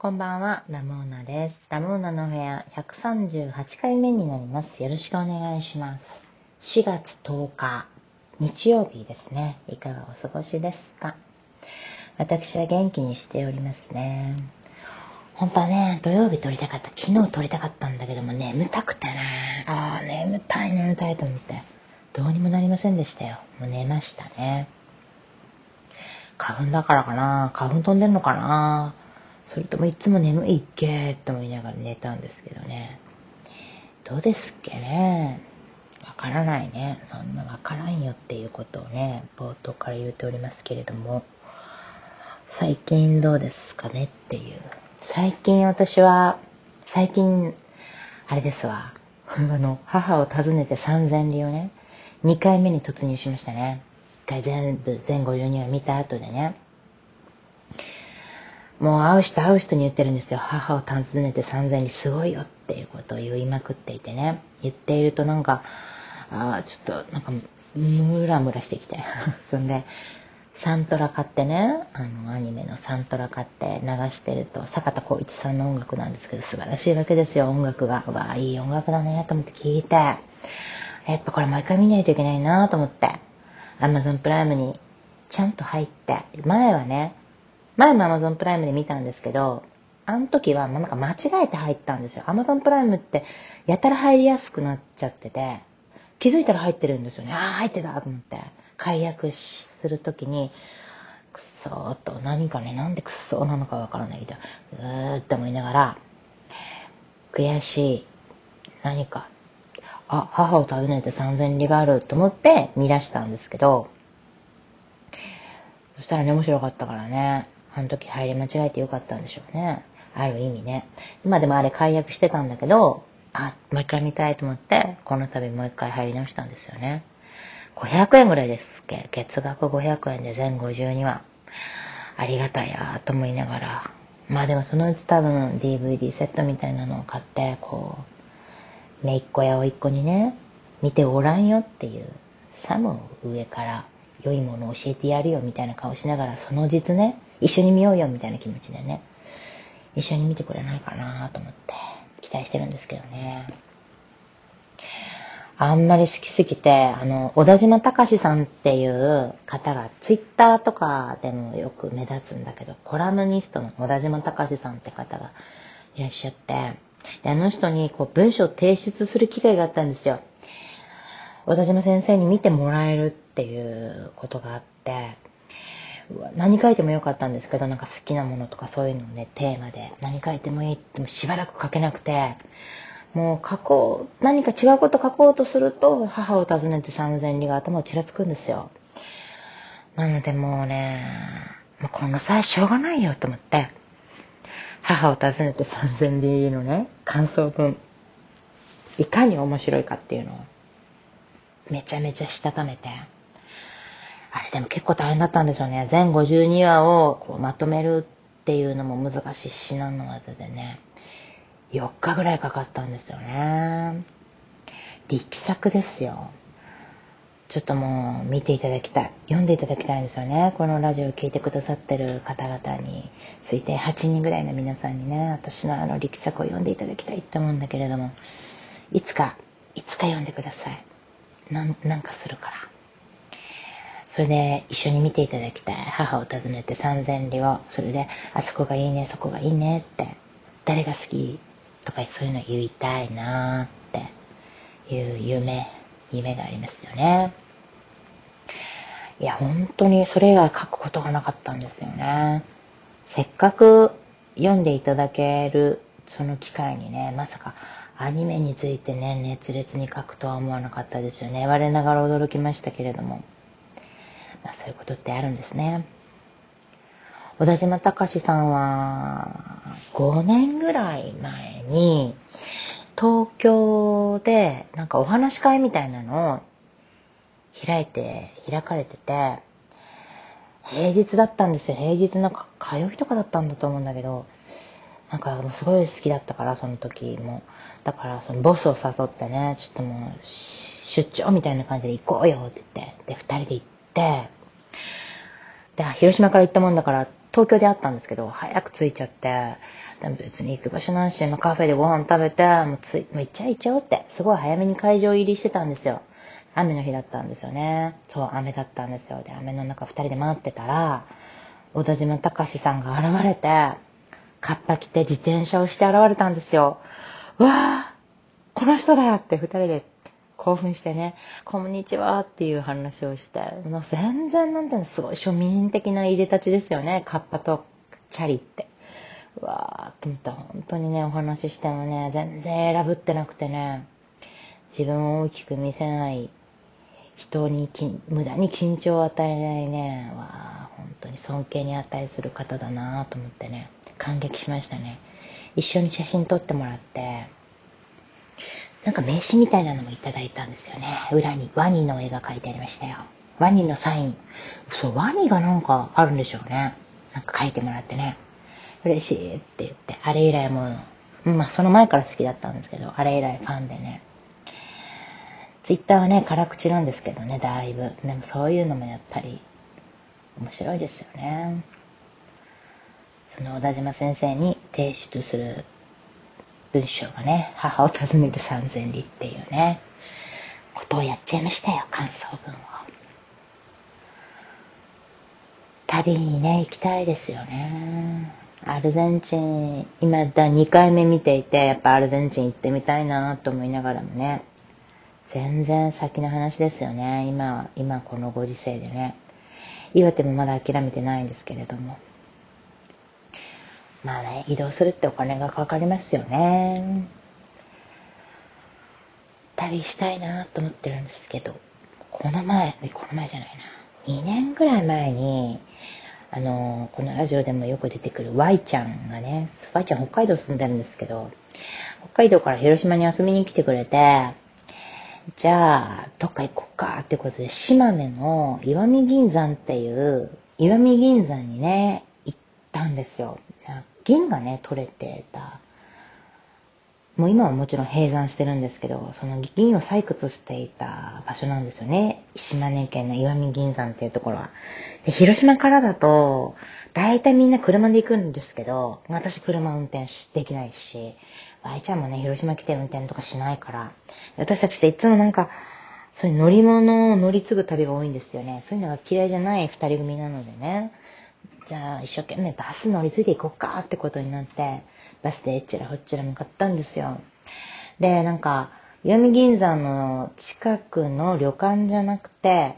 こんばんは、ラモーナです。ラモーナの部屋138回目になります。よろしくお願いします。4月10日、日曜日ですね。いかがお過ごしですか？私は元気にしておりますね。本当はね、土曜日撮りたかった。昨日撮りたかったんだけども、眠たくてね。ああ、眠たい眠たいと思って。どうにもなりませんでしたよ。もう寝ましたね。花粉だからかな花粉飛んでんのかなそれともいつも眠いっけって思いながら寝たんですけどね。どうですっけね。わからないね。そんなわからんよっていうことをね、冒頭から言うておりますけれども、最近どうですかねっていう。最近私は、最近、あれですわ。あの、母を訪ねて三千里をね、2回目に突入しましたね。1回全部、全52話見た後でね。もう会う人会う人に言ってるんですよ。母を訪ねて三千里すごいよっていうことを言いまくっていてね。言っているとなんか、ああ、ちょっとなんか、ムラムラしてきて。そんで、サントラ買ってね、あの、アニメのサントラ買って流してると、坂田光一さんの音楽なんですけど、素晴らしいわけですよ、音楽が。わあ、いい音楽だね、と思って聞いて。やっぱこれもう一回見ないといけないなと思って。アマゾンプライムにちゃんと入って。前はね、前も Amazon プライムで見たんですけど、あの時はなんか間違えて入ったんですよ。Amazon プライムってやたら入りやすくなっちゃってて、気づいたら入ってるんですよね。ああ、入ってたと思って。解約するときに、くっそーと、何かね、なんでくっそーなのかわからないけど、うーって思いながら、悔しい、何か、あ、母を訪ねて三千里があると思って見出したんですけど、そしたらね、面白かったからね、あの時入り間違えてよかったんでしょうね。ある意味ね。今でもあれ解約してたんだけど、あ、もう一回見たいと思って、この度もう一回入り直したんですよね。500円ぐらいですっけ月額500円で全52話。ありがたいやと思いながら。まあでもそのうち多分 DVD セットみたいなのを買って、こう、めいっ子やおいっ子にね、見ておらんよっていう、サムを上から良いものを教えてやるよみたいな顔しながら、その実ね、一緒に見ようよみたいな気持ちでね、一緒に見てくれないかなと思って期待してるんですけどね。あんまり好きすぎて、あの、小田島隆さんっていう方が、ツイッターとかでもよく目立つんだけど、コラムニストの小田島隆さんって方がいらっしゃって、であの人にこう文章を提出する機会があったんですよ。小田島先生に見てもらえるっていうことがあって、何書いてもよかったんですけど、なんか好きなものとかそういうのをね、テーマで。何書いてもいいってもしばらく書けなくて、もう書こう、何か違うこと書こうとすると、母を訪ねて三千里が頭をちらつくんですよ。なのでもうね、もうこの際しょうがないよと思って、母を訪ねて三千里のね、感想文、いかに面白いかっていうのを、めちゃめちゃしたためて、あれでも結構大変だったんですよね。全52話をこうまとめるっていうのも難しい至難の技でね。4日ぐらいかかったんですよね。力作ですよ。ちょっともう見ていただきたい。読んでいただきたいんですよね。このラジオを聴いてくださってる方々に、推定8人ぐらいの皆さんにね、私のあの力作を読んでいただきたいって思うんだけれども、いつか、いつか読んでください。なん、なんかするから。それで一緒に見ていただきたい。母を訪ねて三千里を。それで、あそこがいいね、そこがいいねって。誰が好きとかそういうの言いたいなっていう夢、夢がありますよね。いや、本当にそれ以外書くことがなかったんですよね。せっかく読んでいただけるその機会にね、まさかアニメについてね、熱烈に書くとは思わなかったですよね。我ながら驚きましたけれども。まあ、そういうことってあるんですね。小田島隆さんは5年ぐらい前に東京でなんかお話し会みたいなのを開いて、開かれてて、平日だったんですよ。平日の火曜日とかだったんだと思うんだけど、なんかもうすごい好きだったから、その時も。だからそのボスを誘ってね、ちょっともう出張みたいな感じで行こうよって言って、で、二人で行って、で、広島から行ったもんだから、東京であったんですけど、早く着いちゃって、でも別に行く場所ないし、まあ、カフェでご飯食べて、もうつい、もう行っちゃい行っちゃおうって、すごい早めに会場入りしてたんですよ。雨の日だったんですよね。そう、雨だったんですよ。で、雨の中二人で待ってたら、小田島隆さんが現れて、カッパ着て自転車をして現れたんですよ。わぁこの人だって二人で興奮してね、こんにちはっていう話をして、もう全然なんていうの、すごい庶民的な入れ立ちですよね、カッパとチャリって。うわーと思った本当にね、お話ししてもね、全然選ぶってなくてね、自分を大きく見せない人に無駄に緊張を与えないね、わー本当に尊敬に値する方だなと思ってね、感激しましたね。一緒に写真撮ってもらって、なんか名刺みたいなのもいただいたんですよね。裏にワニの絵が描いてありましたよ。ワニのサイン。そう、ワニがなんかあるんでしょうね。なんか書いてもらってね。嬉しいって言って、あれ以来もう、まあその前から好きだったんですけど、あれ以来ファンでね。ツイッターはね、辛口なんですけどね、だいぶ。でもそういうのもやっぱり面白いですよね。その小田島先生に提出する文章がね、母を訪ねて三千里っていうね、ことをやっちゃいましたよ、感想文を。旅にね、行きたいですよね。アルゼンチン、今だ2回目見ていて、やっぱアルゼンチン行ってみたいなと思いながらもね、全然先の話ですよね。今、今このご時世でね。岩手もまだ諦めてないんですけれども。まあね、移動するってお金がかかりますよね。旅したいなと思ってるんですけど、この前、この前じゃないな。2年ぐらい前に、あの、このラジオでもよく出てくる Y ちゃんがね、Y ちゃん北海道住んでるんですけど、北海道から広島に遊びに来てくれて、じゃあ、どっか行こっかってことで、島根の石見銀山っていう、石見銀山にね、行ったんですよ。銀がね、取れてた。もう今はもちろん閉山してるんですけど、その銀を採掘していた場所なんですよね。島根県の石見銀山っていうところは。で広島からだと、大体みんな車で行くんですけど、私車運転できないし、愛ちゃんもね、広島来て運転とかしないから、私たちっていつもなんか、そういう乗り物を乗り継ぐ旅が多いんですよね。そういうのが嫌いじゃない二人組なのでね。じゃあ一生懸命バス乗り継いでいこうかってことになって、バスでえっちらほっちら向かったんですよ。で、なんか、石見銀山の近くの旅館じゃなくて、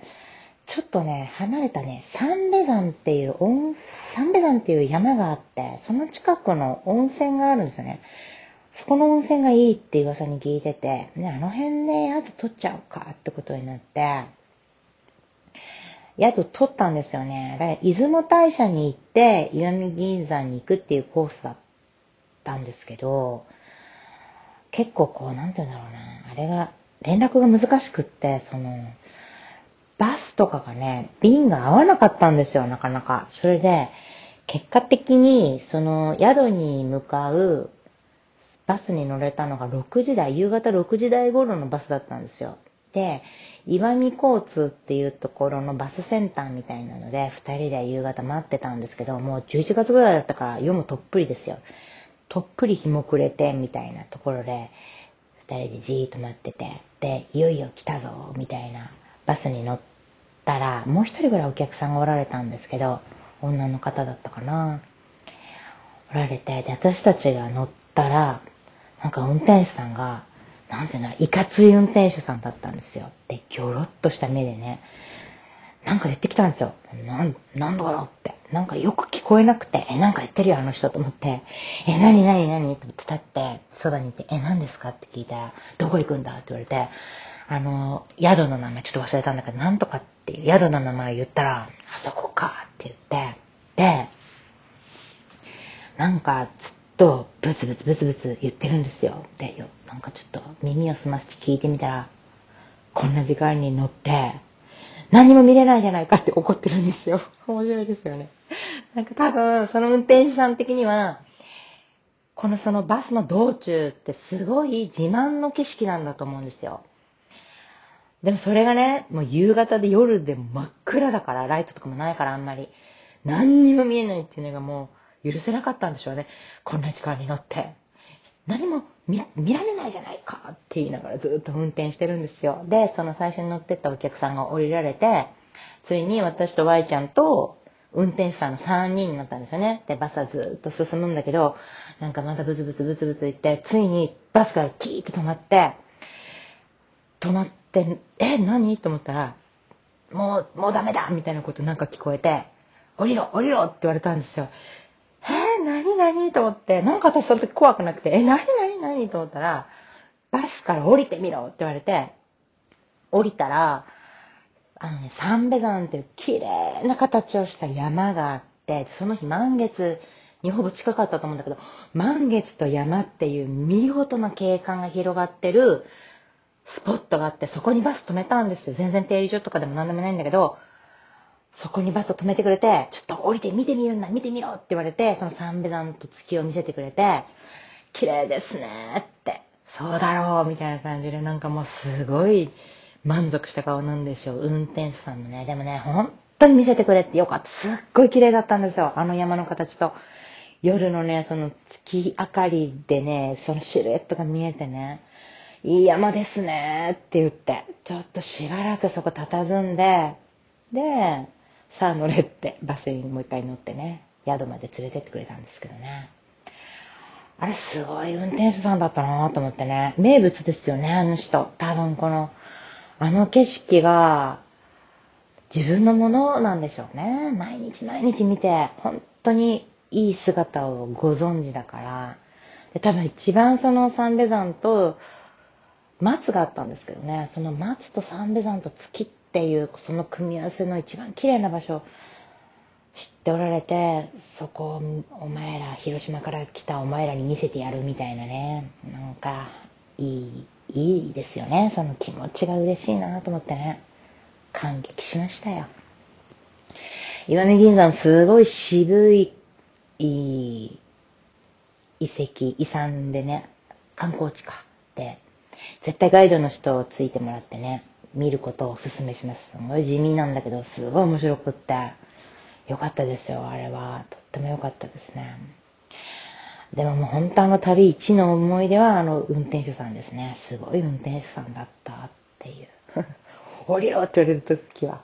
ちょっとね、離れたね、三瓶山っていう温、三瓶山っていう山があって、その近くの温泉があるんですよね。そこの温泉がいいって噂に聞いてて、ね、あの辺で宿取っちゃおうかってことになって、宿取ったんですよね。だから出雲大社に行って、石見銀山に行くっていうコースだったんですけど、結構こう、なんて言うんだろうな、あれが、連絡が難しくって、その、バスとかがね、便が合わなかったんですよ、なかなか。それで、結果的に、その、宿に向かうバスに乗れたのが6時台、夕方6時台頃のバスだったんですよ。で、岩見交通っていうところのバスセンターみたいなので、2人で夕方待ってたんですけど、もう11月ぐらいだったから夜もとっぷりですよ。とっぷり日も暮れて、みたいなところで、2人でじーっと待ってて、で、いよいよ来たぞ、みたいなバスに乗ったら、もう一人ぐらいお客さんがおられたんですけど、女の方だったかな。おられて、で、私たちが乗ったら、なんか運転手さんが、なんていうの、いかつい運転手さんだったんですよ。で、ギョロッとした目でね、なんか言ってきたんですよ。なん、なんだろうって。なんかよく聞こえなくて、え、なんか言ってるよ、あの人と思って、え、なになになにって立って、そばにいて、え、何ですか？って聞いたら、どこ行くんだ？って言われて、あの、宿の名前ちょっと忘れたんだけど、なんとかって宿の名前言ったら、あそこかって言って、で、なんか、つっとブツブツブツブツ言ってるんですよ。で、よなんかちょっと耳を澄まして聞いてみたら、こんな時間に乗って、何も見れないじゃないかって怒ってるんですよ。面白いですよね。なんか多分、その運転手さん的には、このそのバスの道中ってすごい自慢の景色なんだと思うんですよ。でもそれがね、もう夕方で夜で真っ暗だから、ライトとかもないからあんまり。何にも見えないっていうのがもう許せなかったんでしょうね。こんな時間に乗って。何も見られないじゃないかって言いながらずっと運転してるんですよ。で、その最初に乗ってったお客さんが降りられて、ついに私と Y ちゃんと運転手さんの3人になったんですよね。で、バスはずっと進むんだけど、なんかまたブツブツブツブツ言って、ついにバスがキーッと止まって、止まって、え、何？と思ったら、もう、もうダメだみたいなことなんか聞こえて、降りろ降りろって言われたんですよ。何何と思って、なんか私その時怖くなくて、え、何何何と思ったら、バスから降りてみろって言われ？て、降りたら、あのね、三瓶山っていう綺麗な形をした山があって、その日満月にほぼ近かったと思うんだけど、満月と山っていう見事な景観が広がってるスポットがあって、そこにバス止めたんですよ。全然停留所とかでも何でもないんだけど、そこにバスを止めてくれて、ちょっと降りて見てみるんだ、見てみろって言われて、その三瓶山と月を見せてくれて、綺麗ですねって、そうだろうみたいな感じで、なんかもうすごい満足した顔なんでしょう。運転手さんもね。でもね、本当に見せてくれってよかった。すっごい綺麗だったんですよ。あの山の形と。夜のね、その月明かりでね、そのシルエットが見えてね、いい山ですねって言って、ちょっとしばらくそこ佇んで、で、さあ乗れってバスにもう一回乗ってね、宿まで連れてってくれたんですけどね。あれすごい運転手さんだったなと思ってね。名物ですよね、あの人。多分このあの景色が自分のものなんでしょうね。毎日毎日見て、本当にいい姿をご存知だから。で多分一番その三瓶山と松があったんですけどね、その松と三瓶山と月ってていうその組み合わせの一番綺麗な場所知っておられて、そこをお前ら、広島から来たお前らに見せてやるみたいなね、なんかいいいいですよね。その気持ちが嬉しいなと思ってね。感激しましたよ。岩見銀山すごい渋い、いい遺跡、遺産でね、観光地かで、絶対ガイドの人をついてもらってね、見ることをお勧めします。すごい地味なんだけど、すごい面白くって、よかったですよ、あれは。とってもよかったですね。でももう本当あの旅一の思い出はあの運転手さんですね。すごい運転手さんだったっていう。降りろって言われた時は、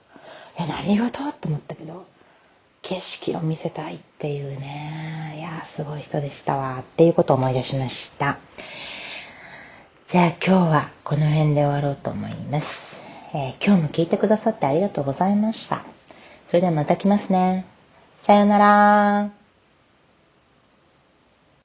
え、何事？と思ったけど、景色を見せたいっていうね。いや、すごい人でしたわ。っていうことを思い出しました。じゃあ今日はこの辺で終わろうと思います。えー、今日も聞いてくださってありがとうございました。それではまた来ますね。さようなら。